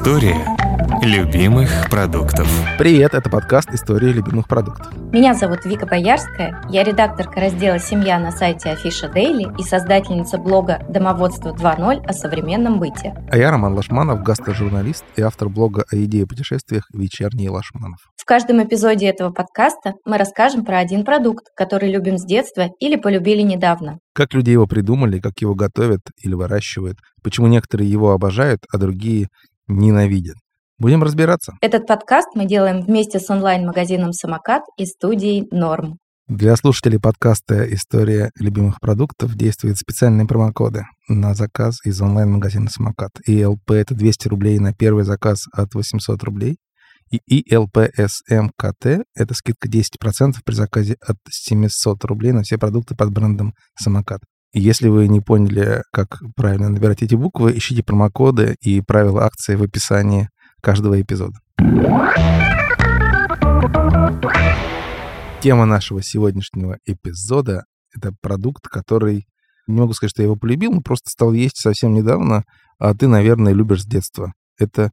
История любимых продуктов. Привет, это подкаст «История любимых продуктов». Меня зовут Вика Боярская, я редакторка раздела «Семья» на сайте Афиша Дейли и создательница блога «Домоводство 2.0» о современном быте. А я Роман Лашманов, гастрожурналист и автор блога о еде и путешествиях «Вечерний Лашманов». В каждом эпизоде этого подкаста мы расскажем про один продукт, который любим с детства или полюбили недавно. Как люди его придумали, как его готовят или выращивают, почему некоторые его обожают, а другие ненавидят. Будем разбираться. Этот подкаст мы делаем вместе с онлайн-магазином «Самокат» и студией «Норм». Для слушателей подкаста «История любимых продуктов» действуют специальные промокоды на заказ из онлайн-магазина «Самокат». ИЛП — это 200 рублей на первый заказ от 800 рублей. И ИЛПСМКТ — это скидка 10% при заказе от 700 рублей на все продукты под брендом «Самокат». Если вы не поняли, как правильно набирать эти буквы, ищите промокоды и правила акции в описании каждого эпизода. Тема нашего сегодняшнего эпизода — это продукт, который, не могу сказать, что я его полюбил, но просто стал есть совсем недавно, а ты, наверное, любишь с детства. Это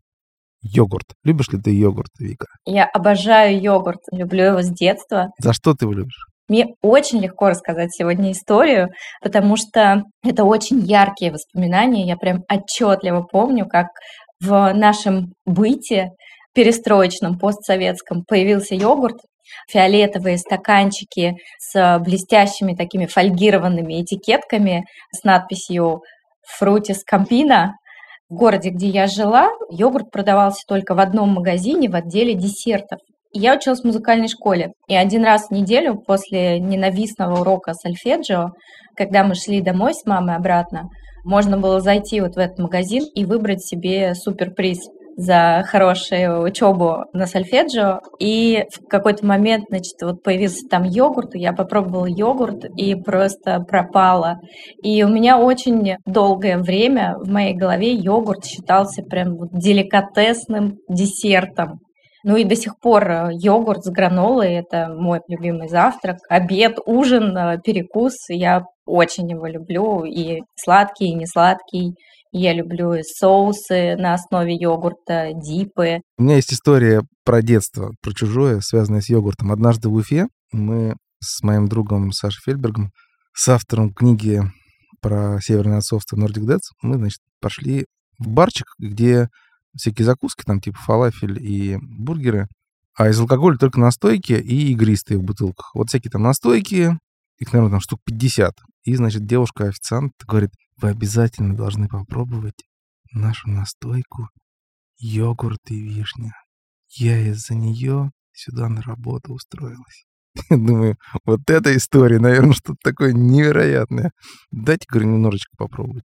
йогурт. Любишь ли ты йогурт, Вика? Я обожаю йогурт, люблю его с детства. За что ты его любишь? Мне очень легко рассказать сегодня историю, потому что это очень яркие воспоминания. Я прям отчетливо помню, как в нашем быте перестроечном, постсоветском появился йогурт, фиолетовые стаканчики с блестящими такими фольгированными этикетками с надписью «Фрутис Кампина». В городе, где я жила, йогурт продавался только в одном магазине в отделе десертов. Я училась в музыкальной школе, и один раз в неделю после ненавистного урока сольфеджио, когда мы шли домой с мамой обратно, можно было зайти вот в этот магазин и выбрать себе суперприз за хорошую учебу на сольфеджио. И в какой-то момент, значит, вот появился там йогурт, я попробовала йогурт и просто пропала. И у меня очень долгое время в моей голове йогурт считался прям деликатесным десертом. Ну и до сих пор э, йогурт с гранолой – это мой любимый завтрак. Обед, ужин, э, перекус. Я очень его люблю. И сладкий, и не сладкий. Я люблю соусы на основе йогурта, дипы. У меня есть история про детство, про чужое, связанное с йогуртом. Однажды в Уфе мы с моим другом Сашей Фельбергом, с автором книги про северное отцовство Nordic Dads, мы, значит, пошли в барчик, где всякие закуски, там типа фалафель и бургеры, а из алкоголя только настойки и игристые в бутылках. Вот всякие там настойки, их, наверное, там штук 50. И, значит, девушка-официант говорит, вы обязательно должны попробовать нашу настойку йогурт и вишня. Я из-за нее сюда на работу устроилась. Думаю, вот эта история, наверное, что-то такое невероятное. Дайте, говорю, немножечко попробовать.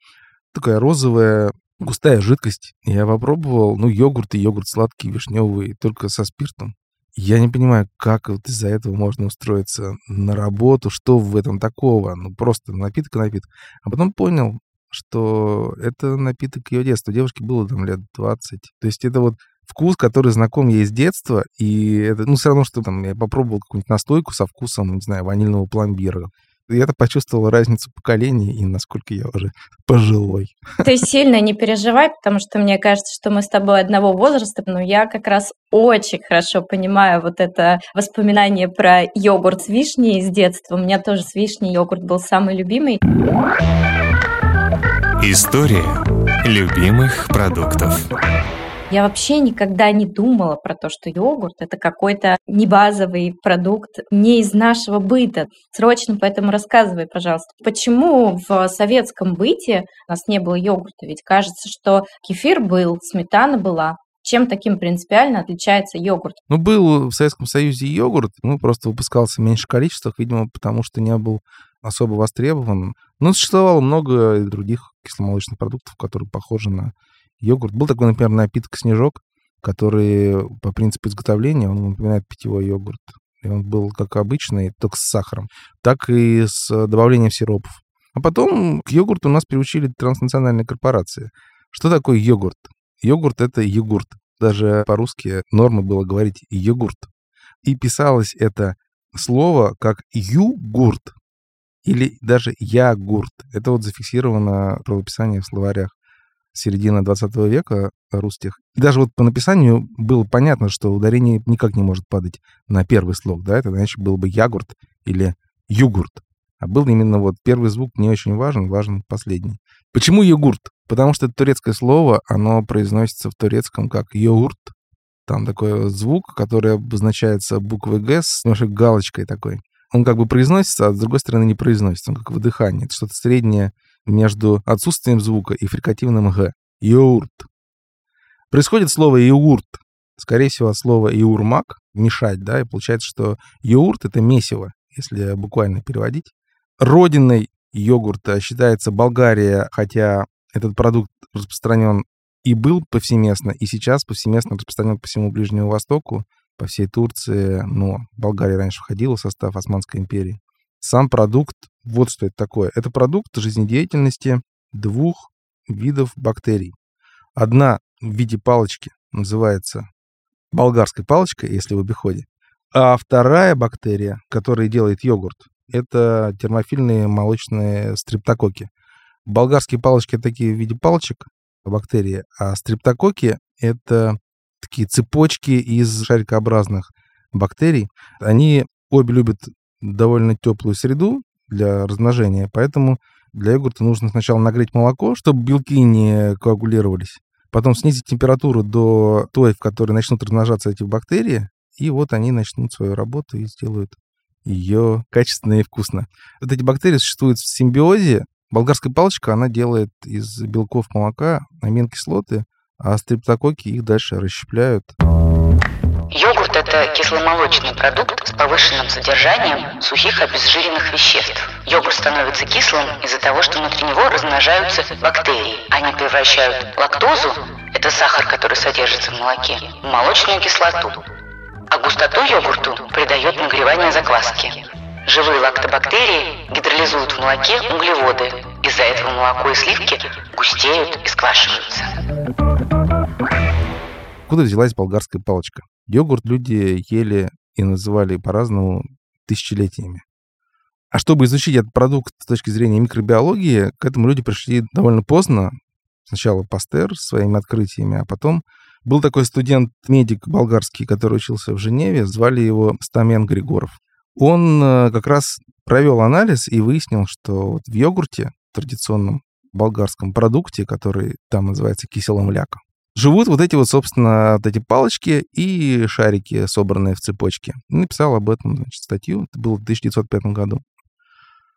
Такая розовая густая жидкость. Я попробовал, ну, йогурт и йогурт сладкий, вишневый, только со спиртом. Я не понимаю, как вот из-за этого можно устроиться на работу, что в этом такого, ну, просто напиток и напиток. А потом понял, что это напиток ее детства. Девушке было там лет 20. То есть это вот вкус, который знаком ей с детства, и это, ну, все равно, что там я попробовал какую-нибудь настойку со вкусом, не знаю, ванильного пломбира я-то почувствовал разницу поколений и насколько я уже пожилой. Ты сильно не переживай, потому что мне кажется, что мы с тобой одного возраста, но я как раз очень хорошо понимаю вот это воспоминание про йогурт с вишней из детства. У меня тоже с вишней йогурт был самый любимый. История любимых продуктов. Я вообще никогда не думала про то, что йогурт это какой-то не базовый продукт, не из нашего быта. Срочно поэтому рассказывай, пожалуйста, почему в советском быте у нас не было йогурта? Ведь кажется, что кефир был, сметана была, чем таким принципиально отличается йогурт? Ну, был в Советском Союзе йогурт, ну, просто выпускался в меньших количествах, видимо, потому что не был особо востребован. Но существовало много других кисломолочных продуктов, которые похожи на йогурт. Был такой, например, напиток «Снежок», который по принципу изготовления, он напоминает питьевой йогурт. И он был как обычный, только с сахаром, так и с добавлением сиропов. А потом к йогурту нас приучили транснациональные корпорации. Что такое йогурт? Йогурт — это йогурт. Даже по-русски норма было говорить йогурт. И писалось это слово как югурт или даже ягурт. Это вот зафиксировано правописание в словарях середины 20 века русских. И даже вот по написанию было понятно, что ударение никак не может падать на первый слог, да, это иначе был бы ягурт или югурт. А был именно вот первый звук не очень важен, важен последний. Почему йогурт? Потому что это турецкое слово, оно произносится в турецком как йогурт. Там такой звук, который обозначается буквой «г» с немножко галочкой такой. Он как бы произносится, а с другой стороны не произносится. Он как выдыхание. Это что-то среднее между отсутствием звука и фрикативным «г». Йогурт. Происходит слово «йогурт», скорее всего, от слова «иурмак», мешать, да, и получается, что йогурт — это месиво, если буквально переводить. Родиной йогурта считается Болгария, хотя этот продукт распространен и был повсеместно, и сейчас повсеместно распространен по всему Ближнему Востоку, по всей Турции, но Болгария раньше входила в состав Османской империи. Сам продукт, вот что это такое. Это продукт жизнедеятельности двух видов бактерий. Одна в виде палочки называется болгарской палочкой, если в обиходе, а вторая бактерия, которая делает йогурт, это термофильные молочные стрептококи. Болгарские палочки такие в виде палочек, бактерии, а стрептококи — это такие цепочки из шарикообразных бактерий. Они обе любят довольно теплую среду для размножения, поэтому для йогурта нужно сначала нагреть молоко, чтобы белки не коагулировались, потом снизить температуру до той, в которой начнут размножаться эти бактерии, и вот они начнут свою работу и сделают ее качественно и вкусно. Вот эти бактерии существуют в симбиозе. Болгарская палочка, она делает из белков молока аминокислоты, а стрептококи их дальше расщепляют. Йогурт – это кисломолочный продукт с повышенным содержанием сухих обезжиренных веществ. Йогурт становится кислым из-за того, что внутри него размножаются бактерии. Они превращают лактозу – это сахар, который содержится в молоке, в молочную кислоту. А густоту йогурту придает нагревание закваски. Живые лактобактерии гидролизуют в молоке углеводы. Из-за этого молоко и сливки густеют и сквашиваются. Откуда взялась болгарская палочка? Йогурт люди ели и называли по-разному тысячелетиями. А чтобы изучить этот продукт с точки зрения микробиологии, к этому люди пришли довольно поздно. Сначала Пастер своими открытиями, а потом был такой студент-медик болгарский, который учился в Женеве, звали его Стамен Григоров. Он э, как раз провел анализ и выяснил, что вот в йогурте, традиционном болгарском продукте, который там называется киселом ляка, живут вот эти вот, собственно, вот эти палочки и шарики, собранные в цепочке. Написал об этом, значит, статью. Это было в 1905 году.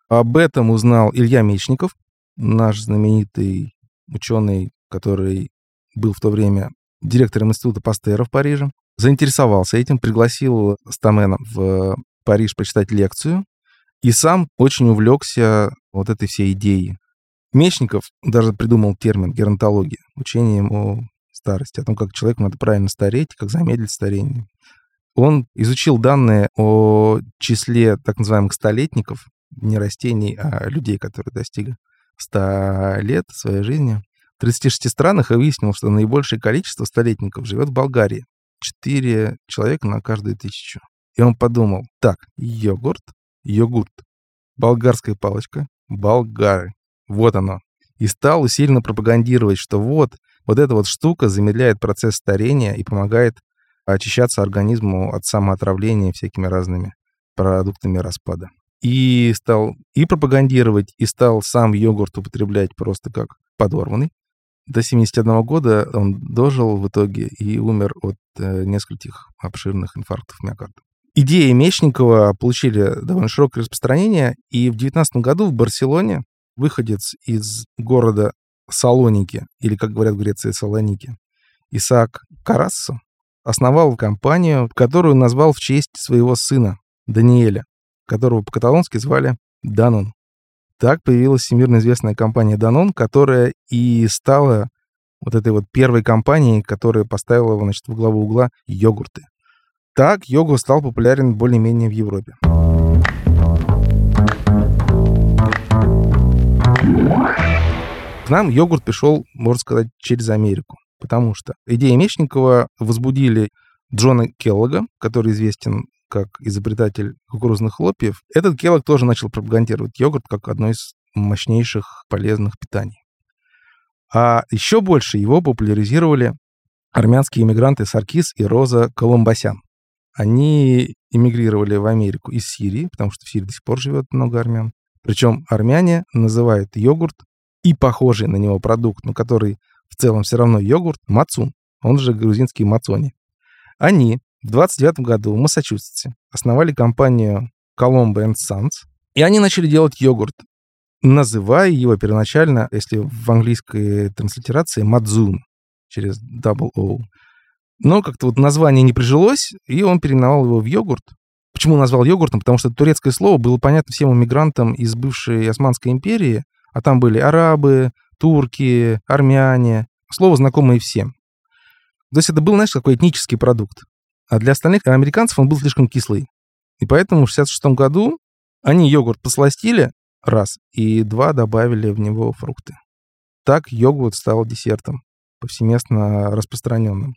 Об этом узнал Илья Мечников, наш знаменитый ученый, который был в то время директором института Пастера в Париже. Заинтересовался этим, пригласил Стамена в Париж почитать лекцию и сам очень увлекся вот этой всей идеей. Мечников даже придумал термин геронтология, учением о старости, о том, как человеку надо правильно стареть, как замедлить старение. Он изучил данные о числе так называемых столетников, не растений, а людей, которые достигли 100 лет своей жизни, в 36 странах и выяснил, что наибольшее количество столетников живет в Болгарии. 4 человека на каждую тысячу. И он подумал, так, йогурт, йогурт, болгарская палочка, болгары. Вот оно. И стал усиленно пропагандировать, что вот, вот эта вот штука замедляет процесс старения и помогает очищаться организму от самоотравления всякими разными продуктами распада. И стал и пропагандировать, и стал сам йогурт употреблять просто как подорванный. До 71 года он дожил в итоге и умер от э, нескольких обширных инфарктов миокарда. Идеи Мечникова получили довольно широкое распространение, и в 19 году в Барселоне выходец из города Салоники, или, как говорят в Греции, Салоники, Исаак Карассо, основал компанию, которую назвал в честь своего сына Даниэля, которого по-каталонски звали Данон. Так появилась всемирно известная компания Данон, которая и стала вот этой вот первой компанией, которая поставила значит, в главу угла йогурты. Так йогурт стал популярен более-менее в Европе. К нам йогурт пришел, можно сказать, через Америку, потому что идеи Мечникова возбудили Джона Келлога, который известен как изобретатель кукурузных хлопьев. Этот Келлог тоже начал пропагандировать йогурт как одно из мощнейших полезных питаний. А еще больше его популяризировали армянские иммигранты Саркис и Роза Колумбасян. Они эмигрировали в Америку из Сирии, потому что в Сирии до сих пор живет много армян. Причем армяне называют йогурт и похожий на него продукт, но который в целом все равно йогурт, мацун, он же грузинский мацони. Они в 29 году в Массачусетсе основали компанию Colombo Sons, и они начали делать йогурт, называя его первоначально, если в английской транслитерации, мадзун через double O. Но как-то вот название не прижилось, и он переименовал его в йогурт. Почему назвал йогуртом? Потому что турецкое слово было понятно всем иммигрантам из бывшей Османской империи, а там были арабы, турки, армяне. Слово знакомое всем. То есть это был, знаешь, какой этнический продукт. А для остальных американцев он был слишком кислый. И поэтому в 66 году они йогурт посластили, раз, и два добавили в него фрукты. Так йогурт стал десертом, повсеместно распространенным.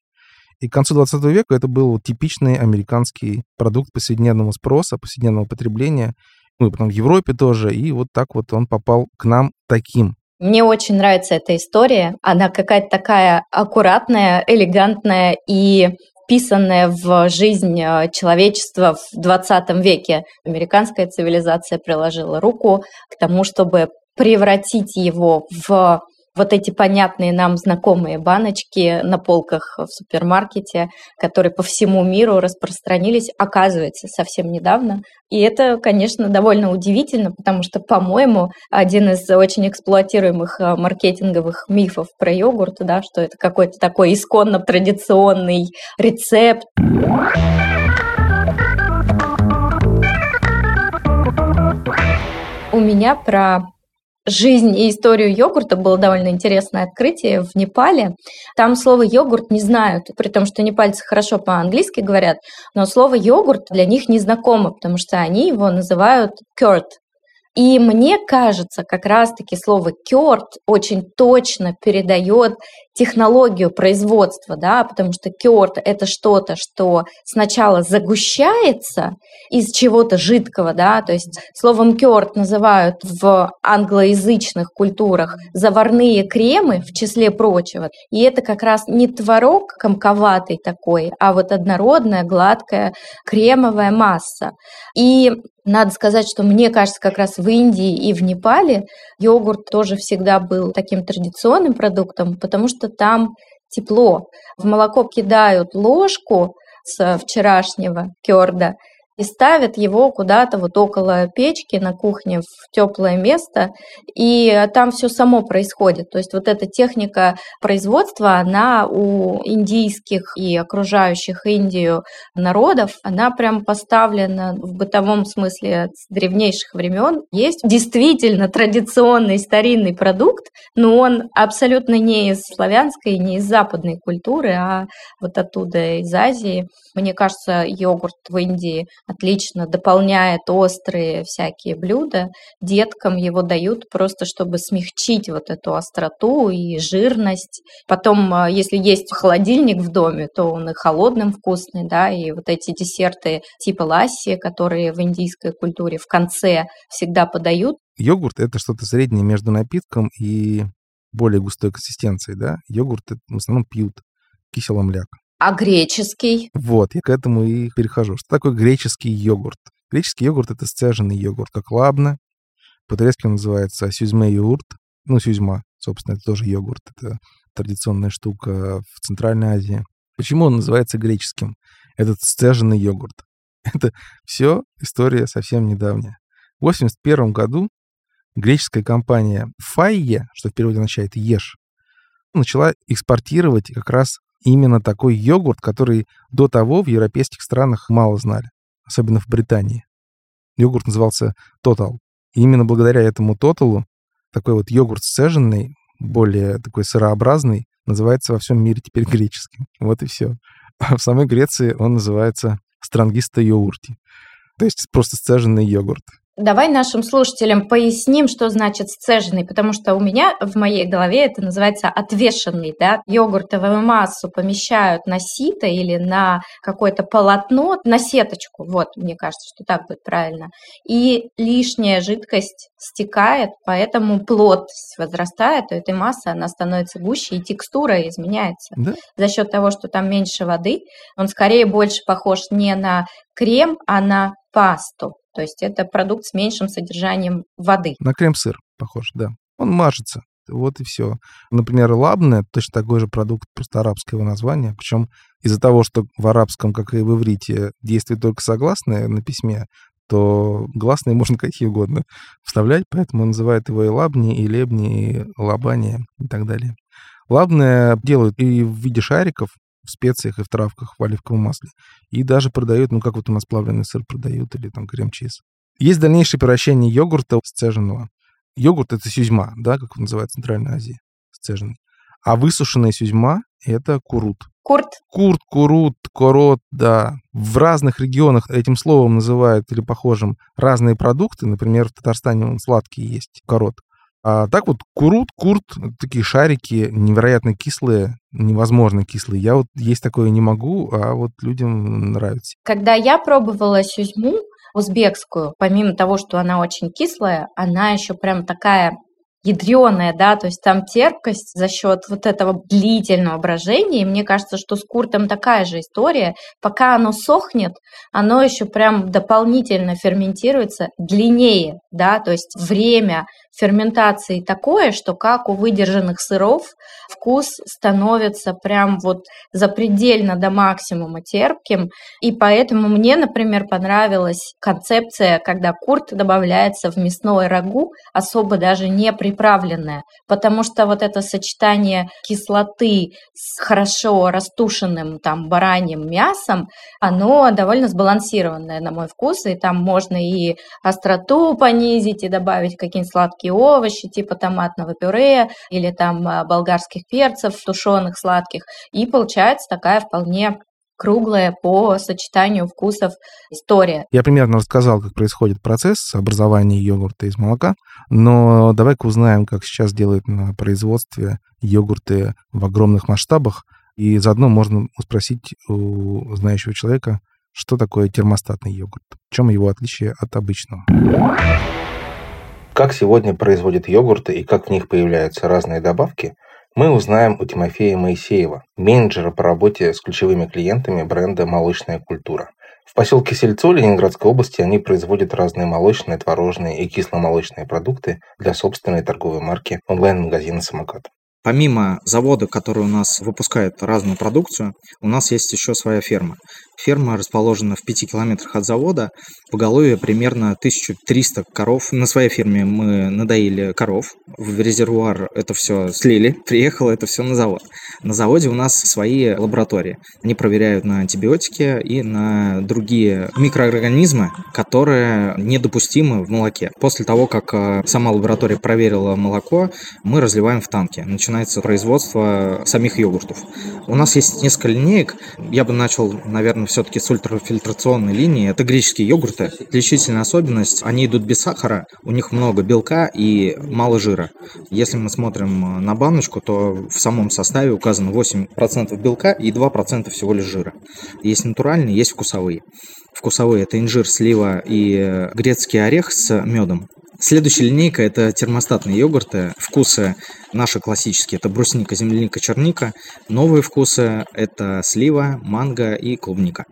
И к концу 20 века это был типичный американский продукт повседневного спроса, повседневного потребления. Ну и потом в Европе тоже. И вот так вот он попал к нам таким. Мне очень нравится эта история. Она какая-то такая аккуратная, элегантная и вписанная в жизнь э, человечества в 20 веке. Американская цивилизация приложила руку к тому, чтобы превратить его в вот эти понятные нам знакомые баночки на полках в супермаркете, которые по всему миру распространились, оказывается, совсем недавно. И это, конечно, довольно удивительно, потому что, по-моему, один из очень эксплуатируемых э, маркетинговых мифов про йогурт, да, что это какой-то такой исконно традиционный рецепт. У меня про жизнь и историю йогурта было довольно интересное открытие в Непале. Там слово йогурт не знают, при том, что непальцы хорошо по-английски говорят, но слово йогурт для них не знакомо, потому что они его называют curd, и мне кажется, как раз-таки слово «кёрт» очень точно передает технологию производства, да, потому что кёрт – это что-то, что сначала загущается из чего-то жидкого, да, то есть словом кёрт называют в англоязычных культурах заварные кремы, в числе прочего, и это как раз не творог комковатый такой, а вот однородная, гладкая кремовая масса. И надо сказать, что мне кажется, как раз в Индии и в Непале йогурт тоже всегда был таким традиционным продуктом, потому что там тепло. В молоко кидают ложку с вчерашнего керда, и ставят его куда-то вот около печки на кухне в теплое место, и там все само происходит. То есть вот эта техника производства, она у индийских и окружающих Индию народов, она прям поставлена в бытовом смысле с древнейших времен. Есть действительно традиционный старинный продукт, но он абсолютно не из славянской, не из западной культуры, а вот оттуда, из Азии. Мне кажется, йогурт в Индии отлично дополняет острые всякие блюда. Деткам его дают просто, чтобы смягчить вот эту остроту и жирность. Потом, а, если есть холодильник в доме, то он и холодным вкусный, да, и вот эти десерты типа ласси, которые в индийской культуре в конце всегда подают. Йогурт — это что-то среднее между напитком и более густой консистенцией, да? Йогурт в основном пьют киселый мляк. А греческий? Вот, я к этому и перехожу. Что такое греческий йогурт? Греческий йогурт — это сцеженный йогурт, как лабна. По-турецки называется сюзьме йогурт. Ну, сюзьма, собственно, это тоже йогурт. Это традиционная штука в Центральной Азии. Почему он называется греческим? Этот сцеженный йогурт. Это все история совсем недавняя. В 1981 году греческая компания Файе, что в переводе означает «ешь», начала экспортировать как раз именно такой йогурт, который до того в европейских странах мало знали, особенно в Британии. Йогурт назывался Total. И именно благодаря этому Тоталу такой вот йогурт сцеженный, более такой сырообразный, называется во всем мире теперь греческим. Вот и все. А в самой Греции он называется странгиста йогурти. То есть просто сцеженный йогурт. Давай нашим слушателям поясним, что значит сцеженный, потому что у меня в моей голове это называется отвешенный, да, йогуртовую массу помещают на сито или на какое-то полотно, на сеточку, вот, мне кажется, что так будет правильно, и лишняя жидкость стекает, поэтому плотность возрастает у этой массы, она становится гуще, и текстура изменяется. Да? За счет того, что там меньше воды, он скорее больше похож не на крем, а на пасту. То есть это продукт с меньшим содержанием воды. На крем-сыр похож, да. Он мажется. Вот и все. Например, лабное точно такой же продукт, просто арабское его название. Причем из-за того, что в арабском, как и в иврите, действует только согласные на письме, то гласные можно какие угодно вставлять, поэтому называют его и лабни, и лебни, и лабани и так далее. Лабное делают и в виде шариков, в специях и в травках, в оливковом масле. И даже продают, ну, как вот у нас плавленый сыр продают, или там крем-чиз. Есть дальнейшее превращение йогурта сцеженного. Йогурт — это сюзьма, да, как называется в Центральной Азии, сцеженный. А высушенная сюзьма — это курут. Курт. Курт, курут, корот, да. В разных регионах этим словом называют или похожим разные продукты. Например, в Татарстане он сладкий есть, корот. А так вот курут, курт, такие шарики невероятно кислые, невозможно кислые. Я вот есть такое не могу, а вот людям нравится. Когда я пробовала сюзьму узбекскую, помимо того, что она очень кислая, она еще прям такая ядреная, да, то есть там терпкость за счет вот этого длительного брожения, и мне кажется, что с куртом такая же история, пока оно сохнет, оно еще прям дополнительно ферментируется длиннее, да, то есть время ферментации такое, что как у выдержанных сыров вкус становится прям вот запредельно до максимума терпким. И поэтому мне, например, понравилась концепция, когда курт добавляется в мясное рагу, особо даже не приправленное, потому что вот это сочетание кислоты с хорошо растушенным там бараньим мясом, оно довольно сбалансированное на мой вкус, и там можно и остроту понизить, и добавить какие-нибудь сладкие сладкие овощи, типа томатного пюре или там а, болгарских перцев тушеных сладких. И получается такая вполне круглая по сочетанию вкусов история. Я примерно рассказал, как происходит процесс образования йогурта из молока, но давай-ка узнаем, как сейчас делают на производстве йогурты в огромных масштабах, и заодно можно спросить у знающего человека, что такое термостатный йогурт, в чем его отличие от обычного. Как сегодня производят йогурты и как в них появляются разные добавки, мы узнаем у Тимофея Моисеева, менеджера по работе с ключевыми клиентами бренда «Молочная культура». В поселке Сельцо Ленинградской области они производят разные молочные, творожные и кисломолочные продукты для собственной торговой марки онлайн-магазина «Самокат». Помимо завода, который у нас выпускает разную продукцию, у нас есть еще своя ферма. Ферма расположена в 5 километрах от завода. Поголовье примерно 1300 коров. На своей ферме мы надоили коров. В резервуар это все слили. Приехало это все на завод. На заводе у нас свои лаборатории. Они проверяют на антибиотики и на другие микроорганизмы, которые недопустимы в молоке. После того, как э, сама лаборатория проверила молоко, мы разливаем в танки. Начинается производство самих йогуртов. У нас есть несколько линеек. Я бы начал, наверное, все-таки с ультрафильтрационной линии. Это греческие йогурты. Отличительная особенность, они идут без сахара, у них много белка и мало жира. Если мы смотрим на баночку, то в самом составе указано 8% белка и 2% всего лишь жира. Есть натуральные, есть вкусовые. Вкусовые – это инжир, слива и грецкий орех с медом. Следующая линейка – это термостатные йогурты. Вкусы наши классические – это брусника, земляника, черника. Новые вкусы – это слива, манго и клубника.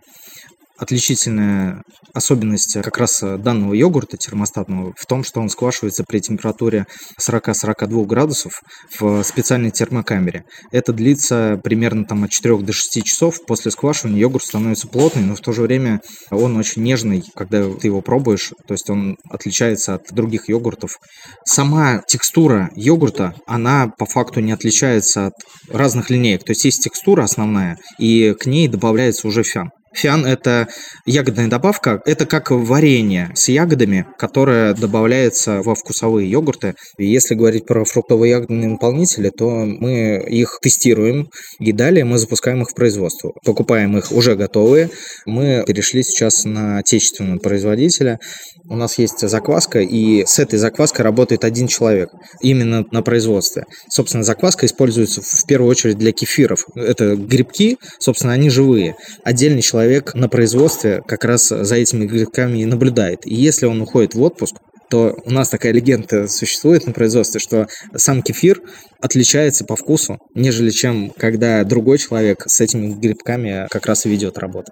Отличительная особенность как раз данного йогурта термостатного в том, что он сквашивается при температуре 40-42 градусов в специальной термокамере. Это длится примерно там, от 4 до 6 часов. После сквашивания йогурт становится плотный, но в то же время он очень нежный, когда ты его пробуешь. То есть он отличается от других йогуртов. Сама текстура йогурта, она по факту не отличается от разных линеек. То есть есть текстура основная, и к ней добавляется уже фян. Фиан – это ягодная добавка, это как варенье с ягодами, которое добавляется во вкусовые йогурты. И если говорить про фруктовые ягодные наполнители, то мы их тестируем, и далее мы запускаем их в производство. Покупаем их уже готовые. Мы перешли сейчас на отечественного производителя. У нас есть закваска, и с этой закваской работает один человек именно на производстве. Собственно, закваска используется в первую очередь для кефиров. Это грибки, собственно, они живые. Отдельный человек на производстве как раз за этими грибками и наблюдает. И если он уходит в отпуск, то у нас такая легенда существует на производстве, что сам кефир отличается по вкусу, нежели чем когда другой человек с этими грибками как раз и ведет работу.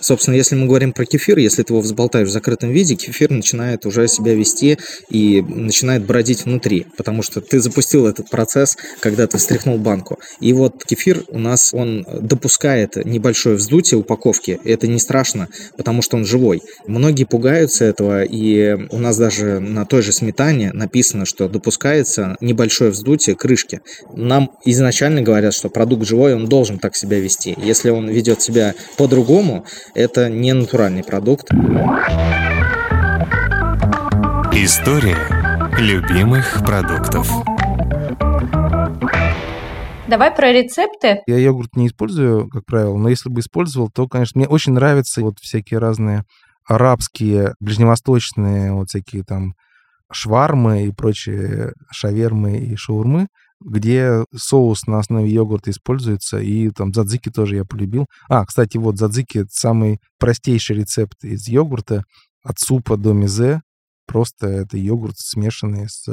Собственно, если мы говорим про кефир, если ты его взболтаешь в закрытом виде, кефир начинает уже себя вести и начинает бродить внутри, потому что ты запустил этот процесс, когда ты встряхнул банку. И вот кефир у нас, он допускает небольшое вздутие упаковки, это не страшно, потому что он живой. Многие пугаются этого, и у нас даже на той же сметане написано, что допускается небольшое вздутие крышки. Нам изначально говорят, что продукт живой, он должен так себя вести. Если он ведет себя по-другому, это не натуральный продукт. История любимых продуктов. Давай про рецепты. Я йогурт не использую, как правило, но если бы использовал, то, конечно, мне очень нравятся вот всякие разные арабские, ближневосточные, вот всякие там швармы и прочие шавермы и шаурмы где соус на основе йогурта используется, и там задзики тоже я полюбил. А, кстати, вот задзики — это самый простейший рецепт из йогурта, от супа до мизе. Просто это йогурт, смешанный с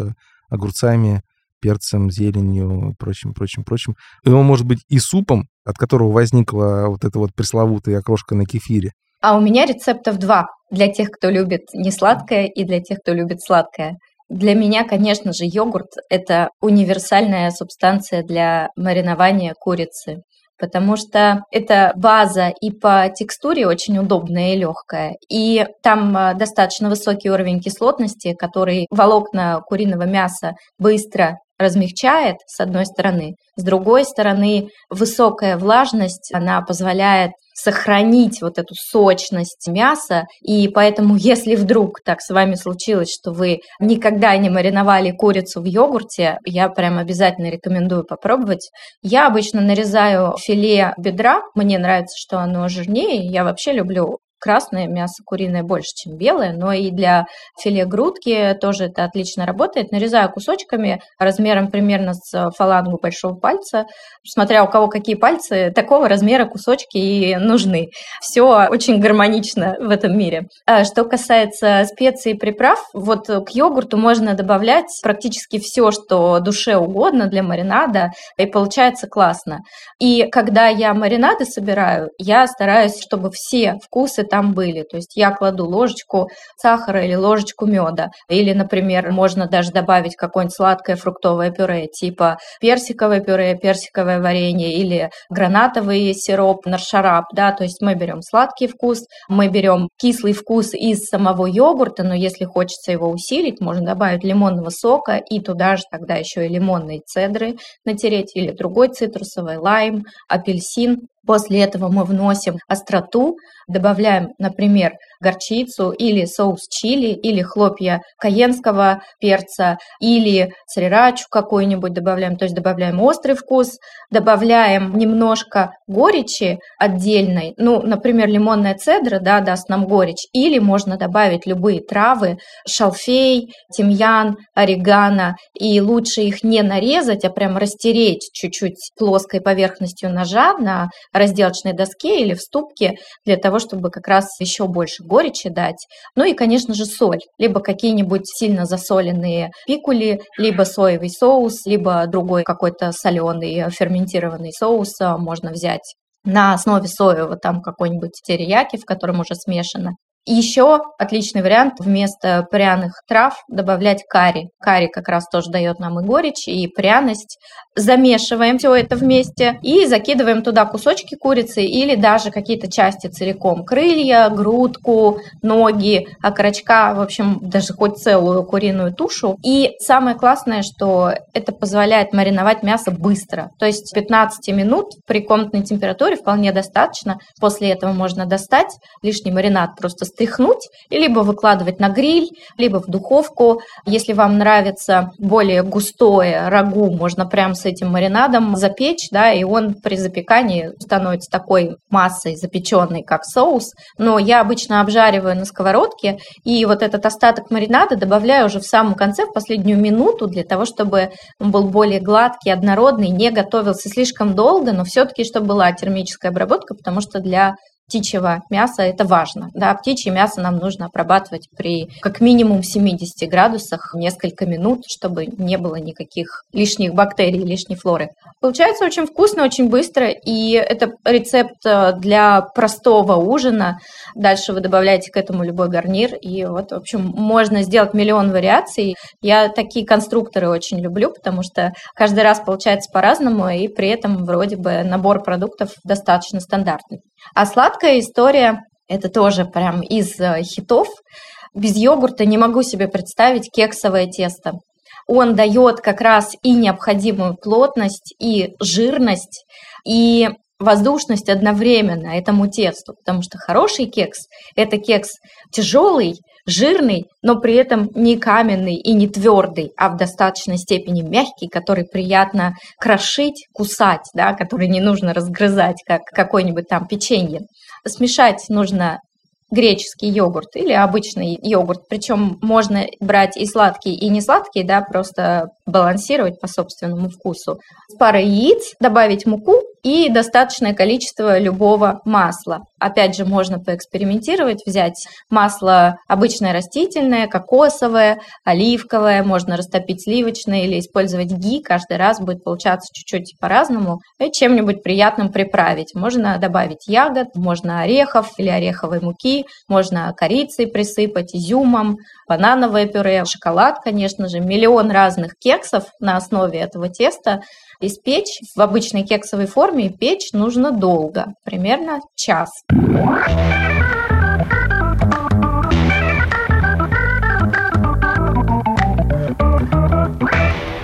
огурцами, перцем, зеленью, прочим, прочим, прочим. И он может быть и супом, от которого возникла вот эта вот пресловутая окрошка на кефире. А у меня рецептов два. Для тех, кто любит не сладкое, и для тех, кто любит сладкое. Для меня, конечно же, йогурт – это универсальная субстанция для маринования курицы, потому что это база и по текстуре очень удобная и легкая, и там а, достаточно высокий уровень кислотности, который волокна куриного мяса быстро размягчает, с одной стороны. С другой стороны, высокая влажность, она позволяет сохранить вот эту сочность мяса. И поэтому, если вдруг так с вами случилось, что вы никогда не мариновали курицу в йогурте, я прям обязательно рекомендую попробовать. Я обычно нарезаю филе бедра. Мне нравится, что оно жирнее. Я вообще люблю красное мясо куриное больше, чем белое, но и для филе грудки тоже это отлично работает. Нарезаю кусочками размером примерно с фалангу большого пальца. Смотря у кого какие пальцы, такого размера кусочки и нужны. Все очень гармонично в этом мире. А что касается специй и приправ, вот к йогурту можно добавлять практически все, что душе угодно для маринада, и получается классно. И когда я маринады собираю, я стараюсь, чтобы все вкусы там были. То есть я кладу ложечку сахара или ложечку меда. Или, например, можно даже добавить какое-нибудь сладкое фруктовое пюре, типа персиковое пюре, персиковое варенье или гранатовый сироп, наршарап, да, то есть мы берем сладкий вкус, мы берем кислый вкус из самого йогурта, но если хочется его усилить, можно добавить лимонного сока и туда же тогда еще и лимонные цедры натереть или другой цитрусовый, лайм, апельсин. После этого мы вносим остроту, добавляем, например, горчицу или соус чили, или хлопья каенского перца, или срирачу какой-нибудь добавляем, то есть добавляем острый вкус, добавляем немножко горечи отдельной, ну, например, лимонная цедра, да, даст нам горечь, или можно добавить любые травы, шалфей, тимьян, орегано, и лучше их не нарезать, а прям растереть чуть-чуть плоской поверхностью ножа на разделочной доске или в ступке для того, чтобы как раз еще больше горечи дать. Ну и, конечно же, соль. Либо какие-нибудь сильно засоленные пикули, либо соевый соус, либо другой какой-то соленый ферментированный соус можно взять на основе соевого, там какой-нибудь терияки, в котором уже смешано. Еще отличный вариант вместо пряных трав добавлять карри. Карри как раз тоже дает нам и горечь, и пряность. Замешиваем все это вместе и закидываем туда кусочки курицы или даже какие-то части целиком. Крылья, грудку, ноги, окорочка, в общем, даже хоть целую куриную тушу. И самое классное, что это позволяет мариновать мясо быстро. То есть 15 минут при комнатной температуре вполне достаточно. После этого можно достать лишний маринад просто стряхнуть и либо выкладывать на гриль, либо в духовку. Если вам нравится более густое рагу, можно прям с этим маринадом запечь, да, и он при запекании становится такой массой запеченной, как соус. Но я обычно обжариваю на сковородке, и вот этот остаток маринада добавляю уже в самом конце, в последнюю минуту, для того, чтобы он был более гладкий, однородный, не готовился слишком долго, но все-таки, чтобы была термическая обработка, потому что для птичьего мяса это важно. Да, птичье мясо нам нужно обрабатывать при как минимум 70 градусах несколько минут, чтобы не было никаких лишних бактерий, лишней флоры. Получается очень вкусно, очень быстро, и это рецепт э, для простого ужина. Дальше вы добавляете к этому любой гарнир, и вот, в общем, можно сделать миллион вариаций. Я такие конструкторы очень люблю, потому что каждый раз получается по-разному, и при этом вроде бы набор продуктов достаточно стандартный. А сладкая история – это тоже прям из э, хитов. Без йогурта не могу себе представить кексовое тесто. Он дает как раз и необходимую плотность, и жирность, и воздушность одновременно этому тесту, потому что хороший кекс – это кекс тяжелый, жирный, но при этом не каменный и не твердый, а в достаточной степени мягкий, который приятно крошить, кусать, да, который не нужно разгрызать, как какой-нибудь там печенье. Смешать нужно греческий йогурт или обычный йогурт. Причем можно брать и сладкий, и не сладкий, да, просто балансировать по собственному вкусу. С парой яиц добавить муку и достаточное количество любого масла. Опять же, можно поэкспериментировать, взять масло обычное растительное, кокосовое, оливковое, можно растопить сливочное или использовать ги, каждый раз будет получаться чуть-чуть по-разному, и чем-нибудь приятным приправить. Можно добавить ягод, можно орехов или ореховой муки, можно корицей присыпать, изюмом, банановое пюре, шоколад, конечно же, миллион разных кексов на основе этого теста. Испечь в обычной кексовой форме печь нужно долго, примерно час.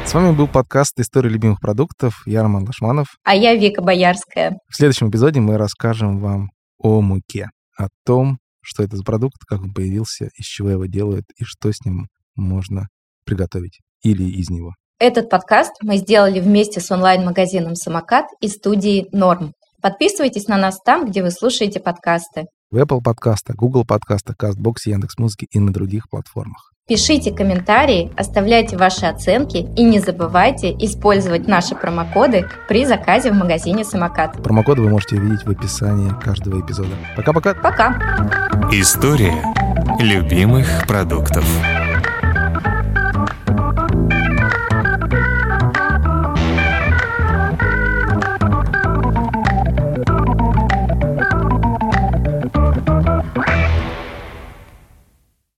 С вами был подкаст «История любимых продуктов». Я Роман Лашманов. А я Вика Боярская. В следующем эпизоде мы расскажем вам о муке, о том, что это за продукт, как он появился, из чего его делают и что с ним можно приготовить или из него. Этот подкаст мы сделали вместе с онлайн-магазином «Самокат» и студией «Норм». Подписывайтесь на нас там, где вы слушаете подкасты. В Apple подкаста, Google подкаста, CastBox, Яндекс.Музыки и на других платформах. Пишите комментарии, оставляйте ваши оценки и не забывайте использовать наши промокоды при заказе в магазине «Самокат». Промокоды вы можете увидеть в описании каждого эпизода. Пока-пока. Пока. История любимых продуктов.